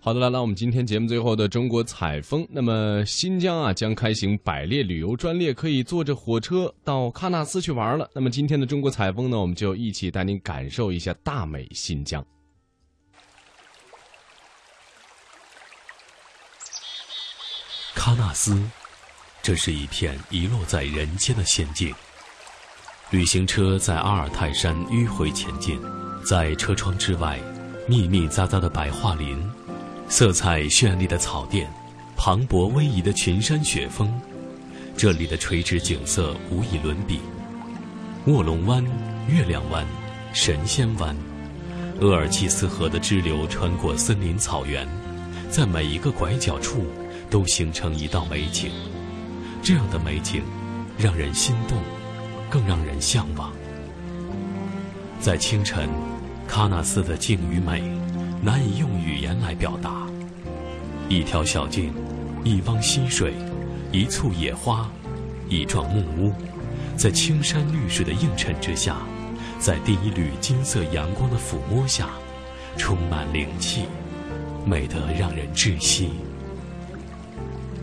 好的，来到我们今天节目最后的中国采风。那么新疆啊将开行百列旅游专列，可以坐着火车到喀纳斯去玩了。那么今天的中国采风呢，我们就一起带您感受一下大美新疆。喀纳斯，这是一片遗落在人间的仙境。旅行车在阿尔泰山迂回前进，在车窗之外，密密匝匝的白桦林，色彩绚丽的草甸，磅礴威仪的群山雪峰，这里的垂直景色无以伦比。卧龙湾、月亮湾、神仙湾，鄂尔济斯河的支流穿过森林草原，在每一个拐角处。都形成一道美景，这样的美景让人心动，更让人向往。在清晨，喀纳斯的静与美难以用语言来表达。一条小径，一汪溪水，一簇野花，一幢木屋，在青山绿水的映衬之下，在第一缕金色阳光的抚摸下，充满灵气，美得让人窒息。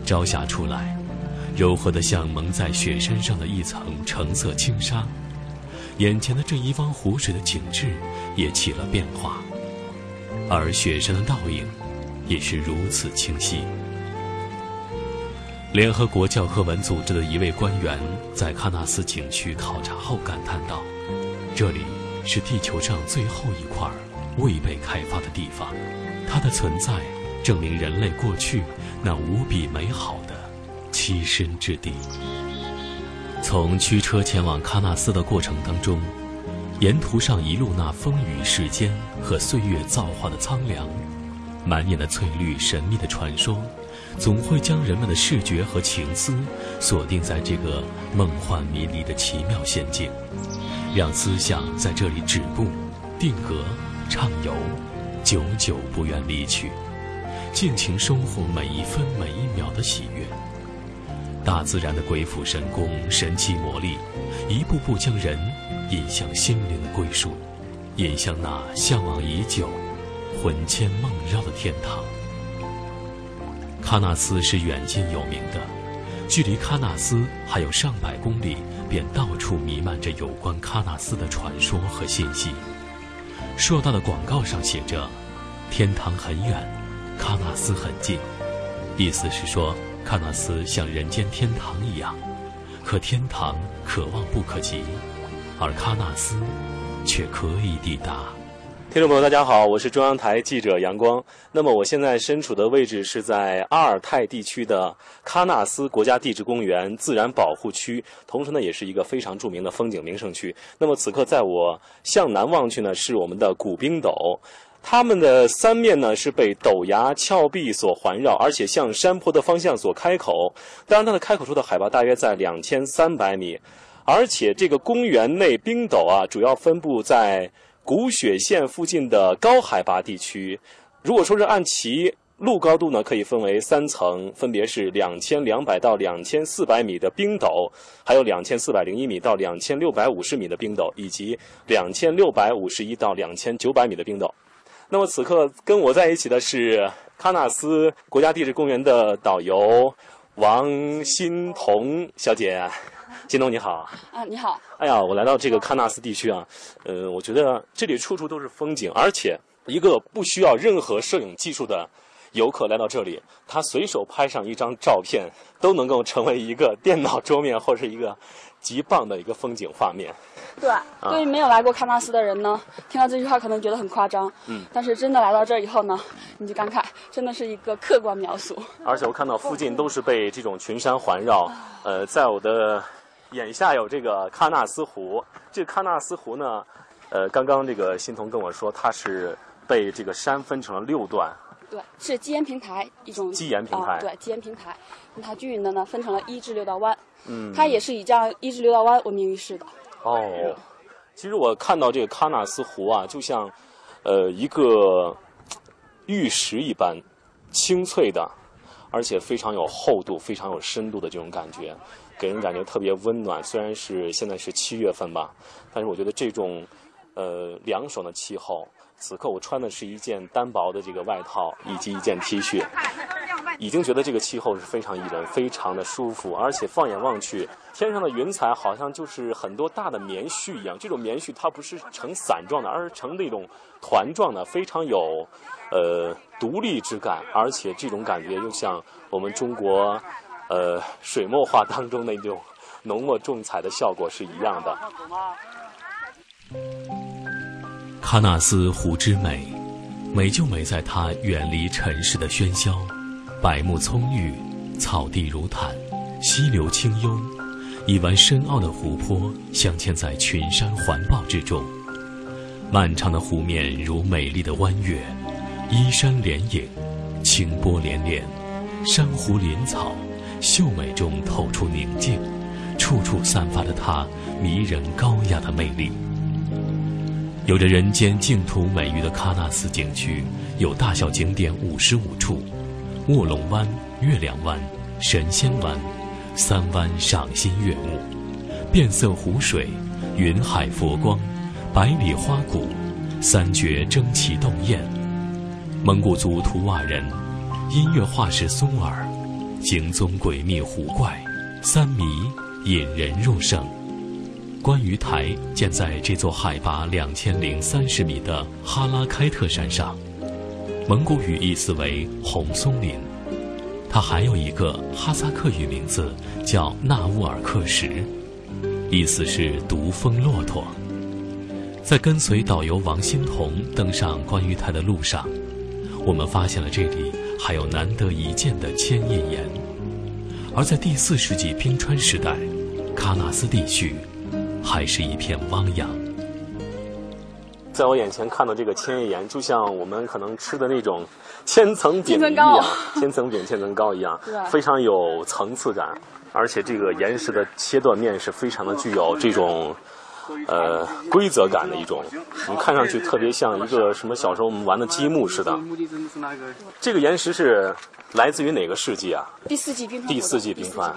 朝霞出来，柔和的像蒙在雪山上的一层橙色轻纱，眼前的这一汪湖水的景致也起了变化，而雪山的倒影也是如此清晰。联合国教科文组织的一位官员在喀纳斯景区考察后感叹道：“这里是地球上最后一块未被开发的地方，它的存在。”证明人类过去那无比美好的栖身之地。从驱车前往喀纳斯的过程当中，沿途上一路那风雨世间和岁月造化的苍凉，满眼的翠绿神秘的传说，总会将人们的视觉和情思锁定在这个梦幻迷离的奇妙仙境，让思想在这里止步、定格、畅游，久久不愿离去。尽情收获每一分每一秒的喜悦。大自然的鬼斧神工、神奇魔力，一步步将人引向心灵的归属，引向那向往已久、魂牵梦绕的天堂。喀纳斯是远近有名的，距离喀纳斯还有上百公里，便到处弥漫着有关喀纳斯的传说和信息。硕大的广告上写着：“天堂很远。”喀纳斯很近，意思是说，喀纳斯像人间天堂一样，可天堂可望不可及，而喀纳斯却可以抵达。听众朋友，大家好，我是中央台记者杨光。那么我现在身处的位置是在阿尔泰地区的喀纳斯国家地质公园自然保护区，同时呢，也是一个非常著名的风景名胜区。那么此刻，在我向南望去呢，是我们的古冰斗。它们的三面呢是被陡崖峭壁所环绕，而且向山坡的方向所开口。当然，它的开口处的海拔大约在两千三百米，而且这个公园内冰斗啊，主要分布在古雪线附近的高海拔地区。如果说是按其路高度呢，可以分为三层，分别是两千两百到两千四百米的冰斗，还有两千四百零一米到两千六百五十米的冰斗，以及两千六百五十一到两千九百米的冰斗。那么此刻跟我在一起的是喀纳斯国家地质公园的导游王欣彤小姐，欣彤你好。啊，你好。哎呀，我来到这个喀纳斯地区啊，呃，我觉得这里处处都是风景，而且一个不需要任何摄影技术的游客来到这里，他随手拍上一张照片，都能够成为一个电脑桌面或者是一个极棒的一个风景画面。对，对于没有来过喀纳斯的人呢，听到这句话可能觉得很夸张。嗯，但是真的来到这儿以后呢，你就感慨，真的是一个客观描述。而且我看到附近都是被这种群山环绕，呃，在我的眼下有这个喀纳斯湖。这个喀纳斯湖呢，呃，刚刚这个欣桐跟我说，它是被这个山分成了六段。对，是基岩平台一种。基岩平台。对，基岩平台，它均匀的呢分成了一至六道湾。嗯。它也是以这样一至六道湾闻名于世的。哦，其实我看到这个喀纳斯湖啊，就像，呃，一个玉石一般，清脆的，而且非常有厚度、非常有深度的这种感觉，给人感觉特别温暖。虽然是现在是七月份吧，但是我觉得这种，呃，凉爽的气候，此刻我穿的是一件单薄的这个外套以及一件 T 恤，已经觉得这个气候是非常宜人，非常的舒服，而且放眼望去，天上的云彩好像就是很多大的棉絮一样。这种棉絮它不是呈伞状的，而是呈那种团状的，非常有呃独立之感，而且这种感觉又像我们中国呃水墨画当中那种浓墨重彩的效果是一样的。喀纳斯湖之美，美就美在它远离尘世的喧嚣，百木葱郁，草地如毯，溪流清幽，一湾深奥的湖泊镶嵌在群山环抱之中。漫长的湖面如美丽的弯月，依山连影，清波连连，珊瑚林草，秀美中透出宁静，处处散发着它迷人高雅的魅力。有着人间净土美誉的喀纳斯景区，有大小景点五十五处，卧龙湾、月亮湾、神仙湾，三湾赏心悦目，变色湖水、云海佛光、百里花谷，三绝争奇斗艳，蒙古族图瓦人，音乐画师松尔，行踪诡秘狐怪，三迷引人入胜。观鱼台建在这座海拔两千零三十米的哈拉开特山上，蒙古语意思为“红松林”。它还有一个哈萨克语名字叫纳乌尔克什，意思是“独峰骆驼”。在跟随导游王欣彤登上观鱼台的路上，我们发现了这里还有难得一见的千叶岩。而在第四世纪冰川时代，喀纳斯地区。还是一片汪洋。在我眼前看到这个千叶岩，就像我们可能吃的那种千层饼一样，千层饼、千层糕一样，非常有层次感。而且这个岩石的切断面是非常的具有这种呃规则感的一种，你看上去特别像一个什么小时候我们玩的积木似的。这个岩石是。来自于哪个世纪啊？第四纪冰川。第四纪冰川。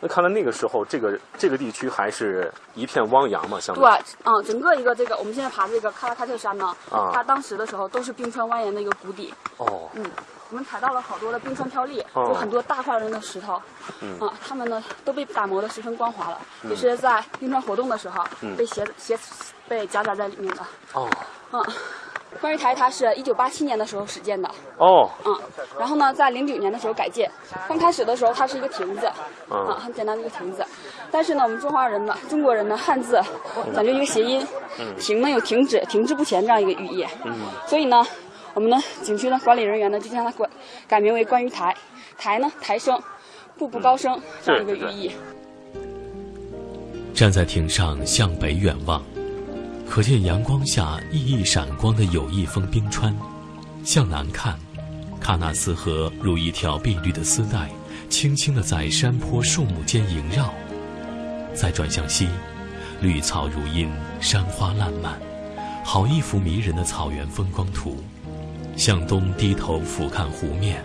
那看来那个时候，这个这个地区还是一片汪洋嘛，相对。对，嗯，整个一个这个我们现在爬这个喀拉喀特山呢，啊，它当时的时候都是冰川蜿蜒的一个谷底。哦。嗯，我们采到了好多的冰川飘砾，有很多大块的石头。嗯。啊，它们呢都被打磨的十分光滑了，也是在冰川活动的时候被斜斜被夹杂在里面的。哦。嗯。观鱼台它是一九八七年的时候始建的哦，嗯，然后呢，在零九年的时候改建。刚开始的时候，它是一个亭子，啊，很简单的一个亭子。但是呢，我们中华人呢，中国人呢汉字讲究一个谐音，亭呢有停止、停滞不前这样一个寓意。嗯，所以呢，我们的景区的管理人员呢，就将它改改名为观鱼台。台呢，抬升，步步高升这样一个寓意。站在亭上向北远望。可见阳光下熠熠闪光的友谊峰冰川，向南看，喀纳斯河如一条碧绿的丝带，轻轻地在山坡树木间萦绕；再转向西，绿草如茵，山花烂漫，好一幅迷人的草原风光图。向东低头俯瞰湖面，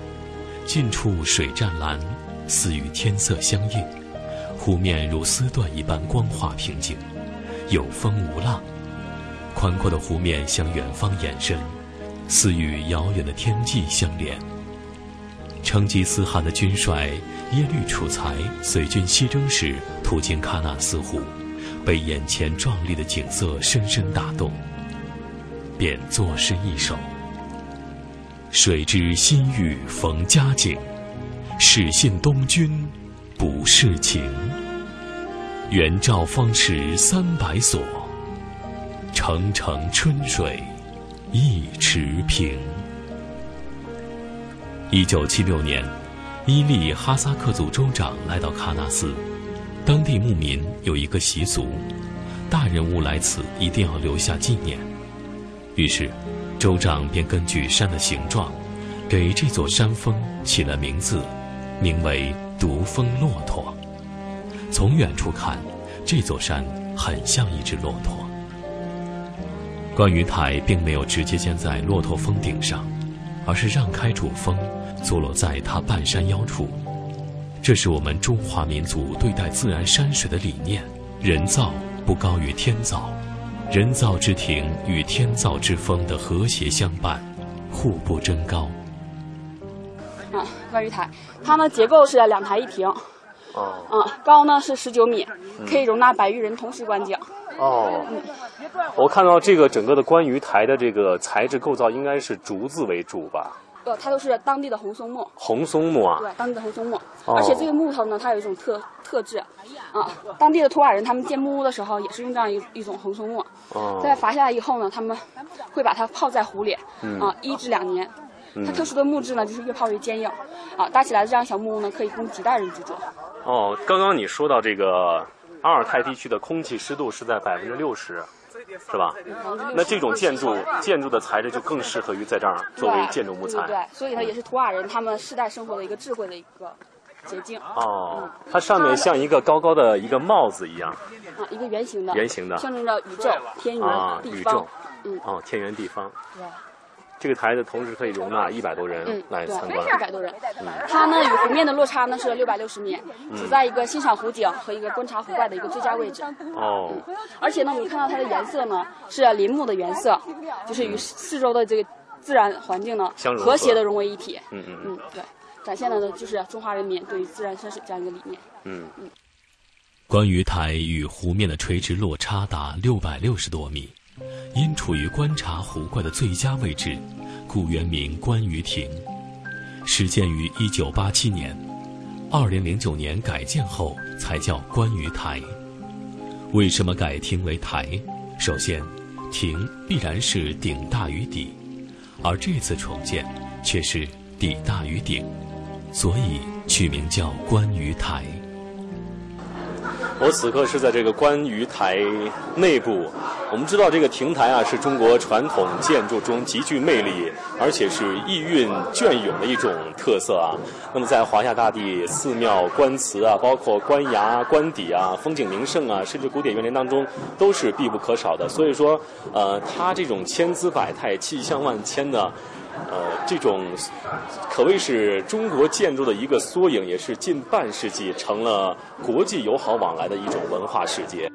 近处水湛蓝，似与天色相映，湖面如丝缎一般光滑平静，有风无浪。宽阔的湖面向远方延伸，似与遥远的天际相连。成吉思汗的军帅耶律楚材随军西征时，途经喀纳斯湖，被眼前壮丽的景色深深打动，便作诗一首：“谁知新遇逢佳景，始信东君不是情。元照方池三百所。”澄澄春水一池平。一九七六年，伊利哈萨克族州长来到喀纳斯，当地牧民有一个习俗，大人物来此一定要留下纪念。于是，州长便根据山的形状，给这座山峰起了名字，名为独峰骆驼。从远处看，这座山很像一只骆驼。观云台并没有直接建在骆驼峰顶上，而是让开主峰，坐落在它半山腰处。这是我们中华民族对待自然山水的理念：人造不高于天造，人造之庭与天造之峰的和谐相伴，互不争高。啊，观鱼台，它呢结构是两台一亭，哦，啊，高呢是十九米，可以容纳百余人同时观景。哦，嗯，我看到这个整个的观鱼台的这个材质构造应该是竹子为主吧？呃，它都是当地的红松木。红松木啊？对，当地的红松木。而且这个木头呢，它有一种特特质，啊，当地的图瓦人他们建木屋的时候也是用这样一一种红松木。哦。在伐下来以后呢，他们会把它泡在湖里，啊，一至两年。它特殊的木质呢，就是越泡越坚硬，啊，搭起来的这样小木屋呢，可以供几代人居住。哦，刚刚你说到这个阿尔泰地区的空气湿度是在百分之六十，是吧？那这种建筑建筑的材质就更适合于在这儿作为建筑木材。对，所以呢，也是图瓦人他们世代生活的一个智慧的一个捷径。哦，它上面像一个高高的一个帽子一样。啊，一个圆形的。圆形的。象征着宇宙、天圆地方。嗯。哦，天圆地方。对。这个台子同时可以容纳一百多人来参观，一百多人。它呢与湖面的落差呢是六百六十米，处在一个欣赏湖景和一个观察湖怪的一个最佳位置。哦，而且呢，我们看到它的颜色呢是林木的原色，就是与四周的这个自然环境呢和谐的融为一体。嗯嗯嗯，对，展现的呢就是中华人民对于自然山水这样一个理念。嗯嗯，观鱼台与湖面的垂直落差达六百六十多米。因处于观察湖怪的最佳位置，故原名观鱼亭。始建于一九八七年，二零零九年改建后才叫观鱼台。为什么改亭为台？首先，亭必然是顶大于底，而这次重建却是底大于顶，所以取名叫观鱼台。我此刻是在这个观鱼台内部。我们知道，这个亭台啊，是中国传统建筑中极具魅力，而且是意蕴隽永的一种特色啊。那么，在华夏大地寺庙、官祠啊，包括官衙、官邸啊，风景名胜啊，甚至古典园林当中，都是必不可少的。所以说，呃，它这种千姿百态、气象万千的。呃，这种可谓是中国建筑的一个缩影，也是近半世纪成了国际友好往来的一种文化世界。